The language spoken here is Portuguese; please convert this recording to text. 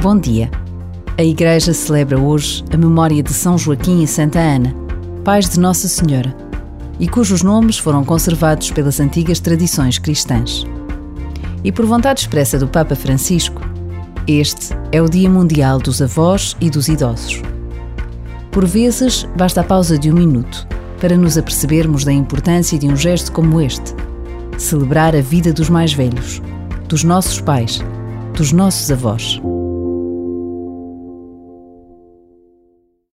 Bom dia. A Igreja celebra hoje a memória de São Joaquim e Santa Ana, pais de Nossa Senhora, e cujos nomes foram conservados pelas antigas tradições cristãs. E por vontade expressa do Papa Francisco, este é o Dia Mundial dos Avós e dos Idosos. Por vezes, basta a pausa de um minuto para nos apercebermos da importância de um gesto como este celebrar a vida dos mais velhos, dos nossos pais, dos nossos avós.